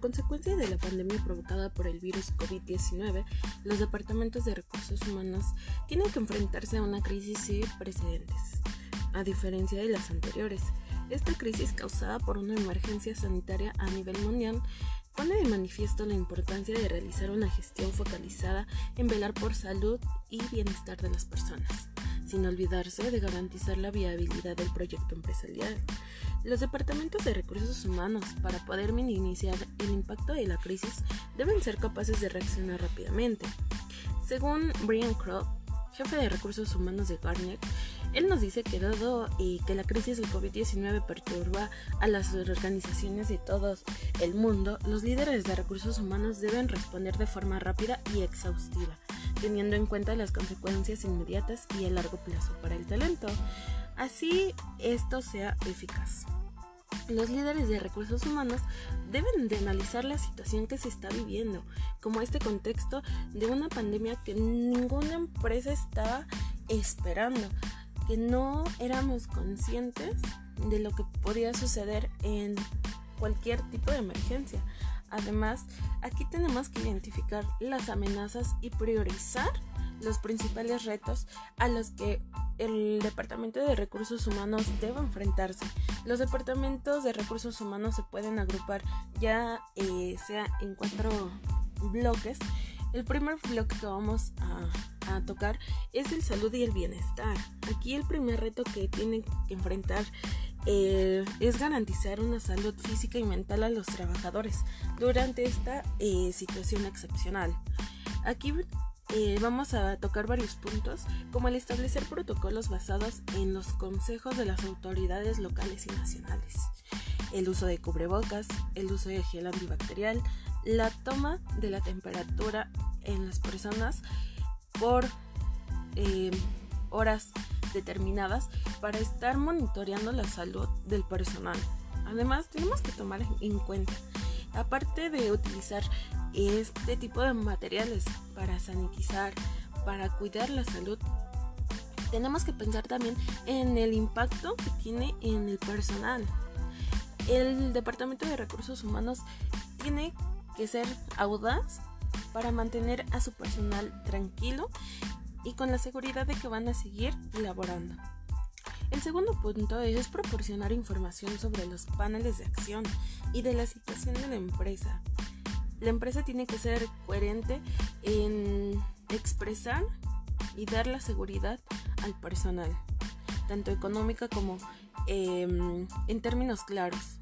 Consecuencia de la pandemia provocada por el virus COVID-19, los departamentos de recursos humanos tienen que enfrentarse a una crisis sin precedentes. A diferencia de las anteriores, esta crisis causada por una emergencia sanitaria a nivel mundial pone de manifiesto la importancia de realizar una gestión focalizada en velar por salud y bienestar de las personas, sin olvidarse de garantizar la viabilidad del proyecto empresarial. Los departamentos de recursos humanos, para poder minimizar el impacto de la crisis, deben ser capaces de reaccionar rápidamente. Según Brian Crow, jefe de recursos humanos de Gartner, él nos dice que dado y que la crisis del COVID-19 perturba a las organizaciones de todo el mundo, los líderes de recursos humanos deben responder de forma rápida y exhaustiva, teniendo en cuenta las consecuencias inmediatas y a largo plazo para el talento así esto sea eficaz. Los líderes de recursos humanos deben de analizar la situación que se está viviendo, como este contexto de una pandemia que ninguna empresa estaba esperando, que no éramos conscientes de lo que podía suceder en cualquier tipo de emergencia. Además, aquí tenemos que identificar las amenazas y priorizar los principales retos a los que el Departamento de Recursos Humanos debe enfrentarse. Los departamentos de recursos humanos se pueden agrupar ya eh, sea en cuatro bloques. El primer bloque que vamos a, tocar es el salud y el bienestar. Aquí el primer reto que tienen que enfrentar eh, es garantizar una salud física y mental a los trabajadores durante esta eh, situación excepcional. Aquí eh, vamos a tocar varios puntos, como el establecer protocolos basados en los consejos de las autoridades locales y nacionales, el uso de cubrebocas, el uso de gel antibacterial, la toma de la temperatura en las personas por horas determinadas para estar monitoreando la salud del personal. Además, tenemos que tomar en cuenta Aparte de utilizar este tipo de materiales para sanitizar, para cuidar la salud, tenemos que pensar también en el impacto que tiene en el personal. El Departamento de Recursos Humanos tiene que ser audaz para mantener a su personal tranquilo y con la seguridad de que van a seguir laborando. El segundo punto es proporcionar información sobre los paneles de acción y de la situación de la empresa. La empresa tiene que ser coherente en expresar y dar la seguridad al personal, tanto económica como em, en términos claros,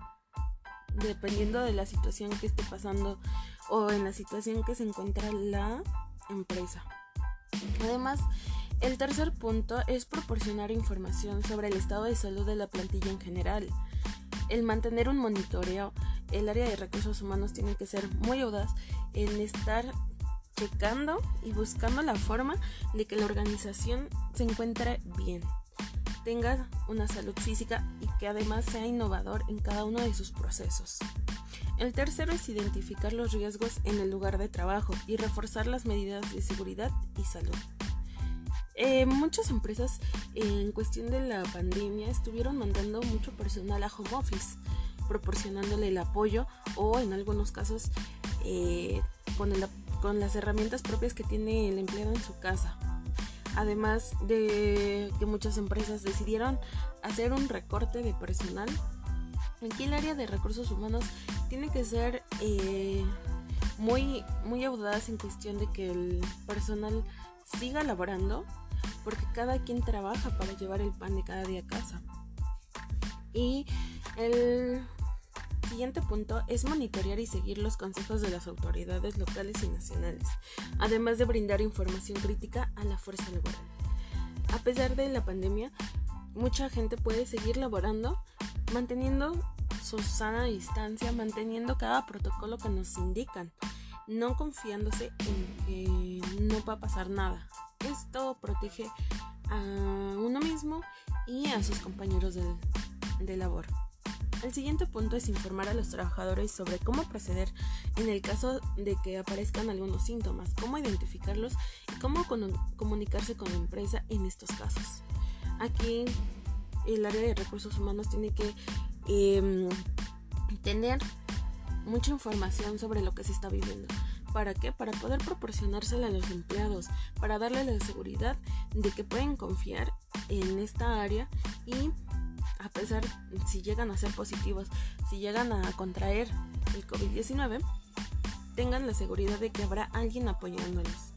dependiendo de la situación que esté pasando o en la situación que se encuentra la empresa. Además, el tercer punto es proporcionar información sobre el estado de salud de la plantilla en general. El mantener un monitoreo, el área de recursos humanos tiene que ser muy audaz en estar checando y buscando la forma de que la organización se encuentre bien, tenga una salud física y que además sea innovador en cada uno de sus procesos. El tercero es identificar los riesgos en el lugar de trabajo y reforzar las medidas de seguridad y salud. Eh, muchas empresas en cuestión de la pandemia estuvieron mandando mucho personal a home office, proporcionándole el apoyo o en algunos casos eh, con, con las herramientas propias que tiene el empleado en su casa. Además de que muchas empresas decidieron hacer un recorte de personal, aquí el área de recursos humanos tiene que ser eh, muy, muy audaz en cuestión de que el personal siga laborando porque cada quien trabaja para llevar el pan de cada día a casa. Y el siguiente punto es monitorear y seguir los consejos de las autoridades locales y nacionales, además de brindar información crítica a la fuerza laboral. A pesar de la pandemia, mucha gente puede seguir laborando manteniendo su sana distancia, manteniendo cada protocolo que nos indican, no confiándose en que no va a pasar nada. Esto protege a uno mismo y a sus compañeros de, labor. El siguiente punto es informar a los trabajadores sobre cómo proceder en el caso de que aparezcan algunos síntomas, cómo identificarlos y cómo comunicarse con la empresa en estos casos. Aquí el área de recursos humanos tiene que em, tener mucha información sobre lo que se está viviendo. ¿Para qué? Para poder proporcionársela a los empleados, para darles la seguridad de que pueden confiar en esta área y a pesar si llegan a ser positivos, si llegan a contraer el COVID-19, tengan la seguridad de que habrá alguien apoyándolos.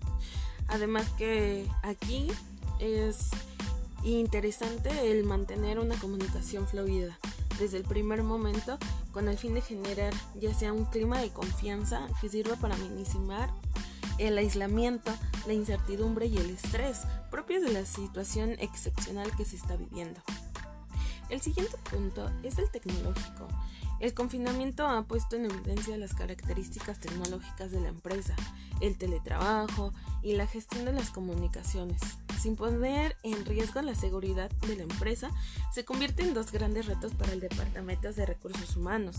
Además que aquí es interesante el mantener una comunicación fluida desde el primer momento con el fin de generar ya sea un clima de confianza que sirva para minimizar el aislamiento, la incertidumbre y el estrés propios de la situación excepcional que se está viviendo. El siguiente punto es el tecnológico. El confinamiento ha puesto en evidencia las características tecnológicas de la empresa, el teletrabajo y la gestión de las comunicaciones. Sin poner en riesgo la seguridad de la empresa, se convierte en dos grandes retos para el Departamento de Recursos Humanos.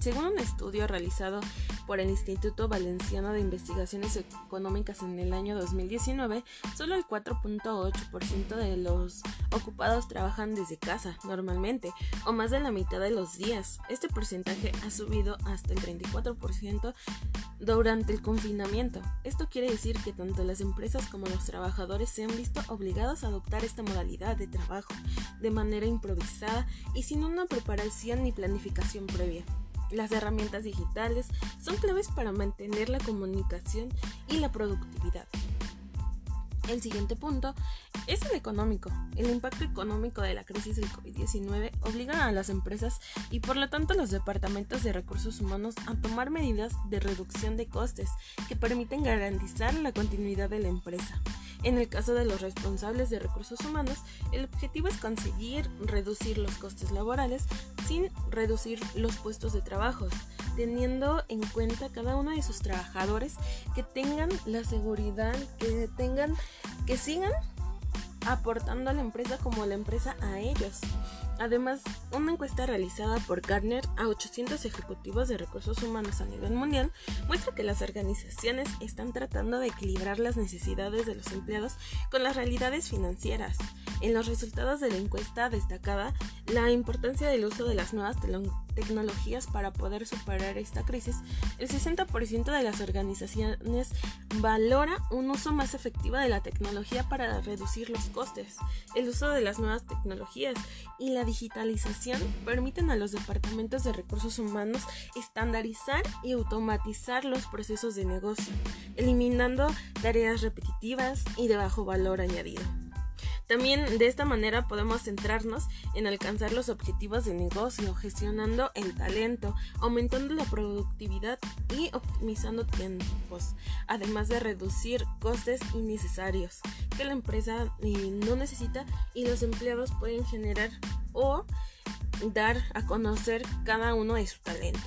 Según un estudio realizado por el Instituto Valenciano de Investigaciones Económicas en el año 2019, solo el 4.8% de los ocupados trabajan desde casa normalmente, o más de la mitad de los días. Este porcentaje ha subido hasta el 34% durante el confinamiento. Esto quiere decir que tanto las empresas como los trabajadores se han visto obligados a adoptar esta modalidad de trabajo de manera improvisada y sin una preparación ni planificación previa. Las herramientas digitales son claves para mantener la comunicación y la productividad. El siguiente punto es el económico. El impacto económico de la crisis del COVID-19 obliga a las empresas y por lo tanto los departamentos de recursos humanos a tomar medidas de reducción de costes que permiten garantizar la continuidad de la empresa. En el caso de los responsables de recursos humanos, el objetivo es conseguir reducir los costes laborales sin reducir los puestos de trabajo, teniendo en cuenta cada uno de sus trabajadores que tengan la seguridad, que tengan, que sigan aportando a la empresa como la empresa a ellos. Además, una encuesta realizada por Gartner a 800 ejecutivos de recursos humanos a nivel mundial muestra que las organizaciones están tratando de equilibrar las necesidades de los empleados con las realidades financieras. En los resultados de la encuesta destacada la importancia del uso de las nuevas tecnologías para poder superar esta crisis, el 60% de las organizaciones valora un uso más efectivo de la tecnología para reducir los costes. El uso de las nuevas tecnologías y la digitalización permiten a los departamentos de recursos humanos estandarizar y automatizar los procesos de negocio, eliminando tareas repetitivas y de bajo valor añadido. También de esta manera podemos centrarnos en alcanzar los objetivos de negocio, gestionando el talento, aumentando la productividad y optimizando tiempos, además de reducir costes innecesarios que la empresa eh, no necesita y los empleados pueden generar o dar a conocer cada uno de su talento.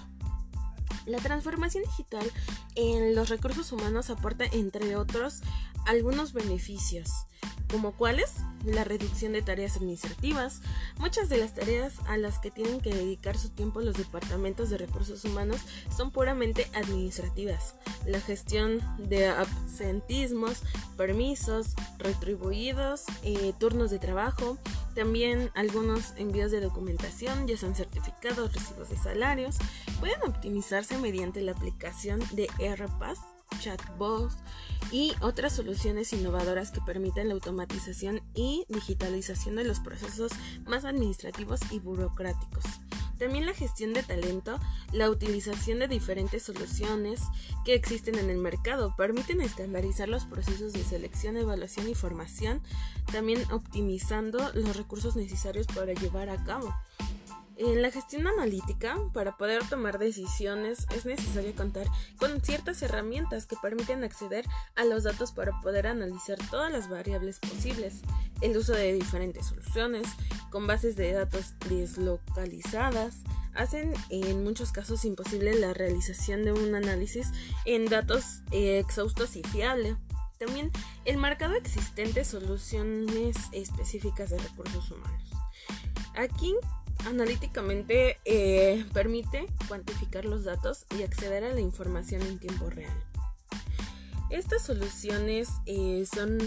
La transformación digital en los recursos humanos aporta, entre otros, algunos beneficios como cuáles, la reducción de tareas administrativas. Muchas de las tareas a las que tienen que dedicar su tiempo los departamentos de recursos humanos son puramente administrativas. La gestión de absentismos, permisos, retribuidos, eh, turnos de trabajo, también algunos envíos de documentación, ya sean certificados, recibos de salarios, pueden optimizarse mediante la aplicación de RPAS chatbots y otras soluciones innovadoras que permiten la automatización y digitalización de los procesos más administrativos y burocráticos. También la gestión de talento, la utilización de diferentes soluciones que existen en el mercado permiten estandarizar los procesos de selección, evaluación y formación, también optimizando los recursos necesarios para llevar a cabo. En la gestión analítica, para poder tomar decisiones, es necesario contar con ciertas herramientas que permiten acceder a los datos para poder analizar todas las variables posibles. El uso de diferentes soluciones con bases de datos deslocalizadas hacen en muchos casos imposible la realización de un análisis en datos eh, exhaustos y fiable. También el marcado existente soluciones específicas de recursos humanos. Aquí analíticamente eh, permite cuantificar los datos y acceder a la información en tiempo real. Estas soluciones eh, son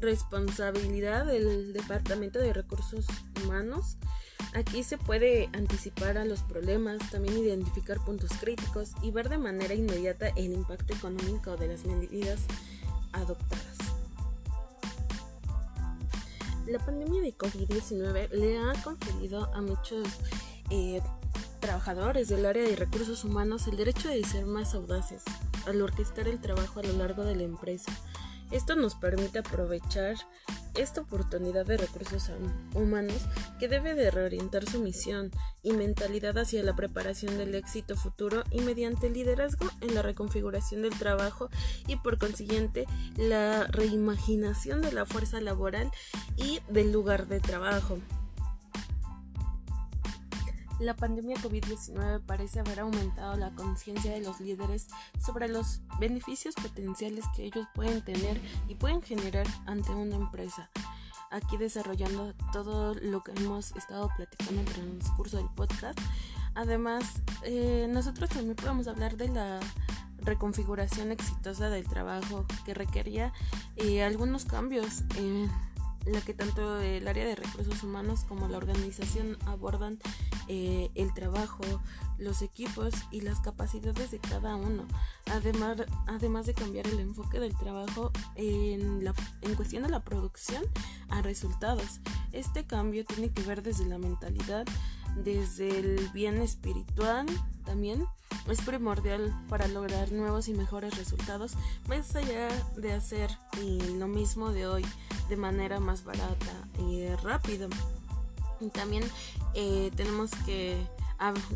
responsabilidad del Departamento de Recursos Humanos. Aquí se puede anticipar a los problemas, también identificar puntos críticos y ver de manera inmediata el impacto económico de las medidas adoptadas. La pandemia de COVID-19 le ha conferido a muchos eh, trabajadores del área de recursos humanos el derecho de ser más audaces al orquestar el trabajo a lo largo de la empresa. Esto nos permite aprovechar esta oportunidad de recursos humanos que debe de reorientar su misión y mentalidad hacia la preparación del éxito futuro y mediante liderazgo en la reconfiguración del trabajo y por consiguiente la reimaginación de la fuerza laboral y del lugar de trabajo. La pandemia COVID-19 parece haber aumentado la conciencia de los líderes sobre los beneficios potenciales que ellos pueden tener y pueden generar ante una empresa. Aquí desarrollando todo lo que hemos estado platicando en el transcurso del podcast. Además, eh, nosotros también podemos hablar de la reconfiguración exitosa del trabajo que requería eh, algunos cambios en la que tanto el área de recursos humanos como la organización abordan eh, el trabajo, los equipos y las capacidades de cada uno, además, además de cambiar el enfoque del trabajo en, la, en cuestión de la producción a resultados. Este cambio tiene que ver desde la mentalidad, desde el bien espiritual también. Es primordial para lograr nuevos y mejores resultados, más allá de hacer lo mismo de hoy de manera más barata y rápida. También eh, tenemos que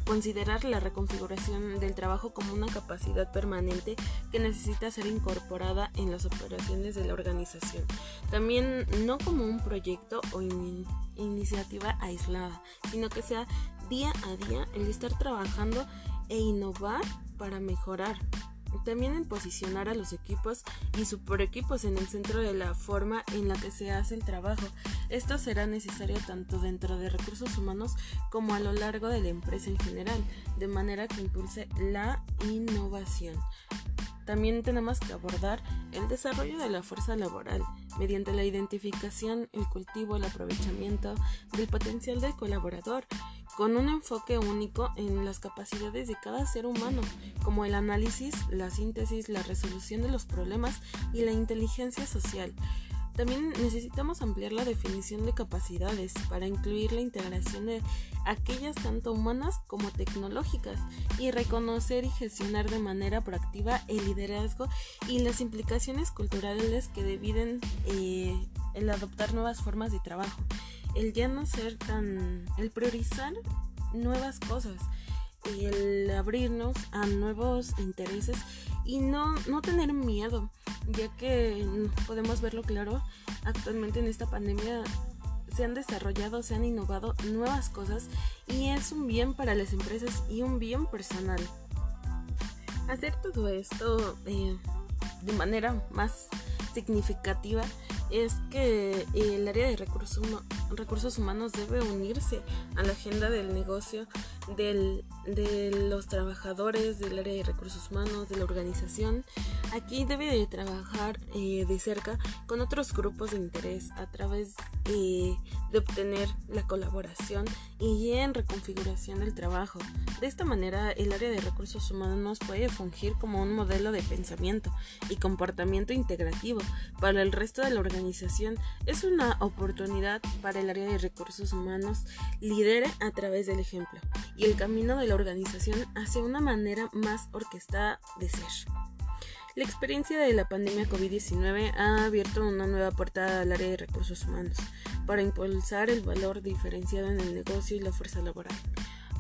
considerar la reconfiguración del trabajo como una capacidad permanente que necesita ser incorporada en las operaciones de la organización. También no como un proyecto o iniciativa aislada, sino que sea día a día el estar trabajando e innovar para mejorar. También en posicionar a los equipos y superequipos en el centro de la forma en la que se hace el trabajo. Esto será necesario tanto dentro de recursos humanos como a lo largo de la empresa en general, de manera que impulse la innovación. También tenemos que abordar el desarrollo de la fuerza laboral mediante la identificación, el cultivo, el aprovechamiento del potencial del colaborador, con un enfoque único en las capacidades de cada ser humano, como el análisis, la síntesis, la resolución de los problemas y la inteligencia social. También necesitamos ampliar la definición de capacidades para incluir la integración de aquellas tanto humanas como tecnológicas y reconocer y gestionar de manera proactiva el liderazgo y las implicaciones culturales que dividen eh, el adoptar nuevas formas de trabajo, el ya no ser tan, el priorizar nuevas cosas el abrirnos a nuevos intereses y no, no tener miedo, ya que podemos verlo claro, actualmente en esta pandemia se han desarrollado, se han innovado nuevas cosas y es un bien para las empresas y un bien personal. Hacer todo esto eh, de manera más significativa es que el área de recursos, recursos humanos debe unirse a la agenda del negocio del, de los trabajadores del área de recursos humanos, de la organización. Aquí debe de trabajar eh, de cerca con otros grupos de interés a través eh, de obtener la colaboración y en reconfiguración del trabajo. De esta manera, el área de recursos humanos puede fungir como un modelo de pensamiento y comportamiento integrativo para el resto de la organización. Es una oportunidad para el área de recursos humanos lidere a través del ejemplo y el camino de la organización hacia una manera más orquestada de ser. La experiencia de la pandemia COVID-19 ha abierto una nueva puerta al área de recursos humanos para impulsar el valor diferenciado en el negocio y la fuerza laboral.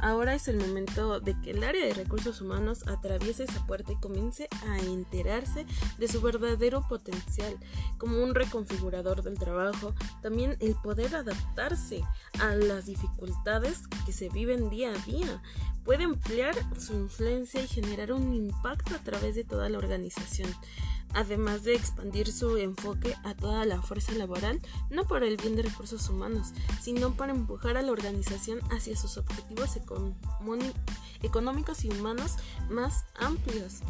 Ahora es el momento de que el área de recursos humanos atraviese esa puerta y comience a enterarse de su verdadero potencial como un reconfigurador del trabajo, también el poder adaptarse a las dificultades que se viven día a día. Puede emplear su influencia y generar un impacto a través de toda la organización además de expandir su enfoque a toda la fuerza laboral, no por el bien de recursos humanos, sino para empujar a la organización hacia sus objetivos económicos y humanos más amplios.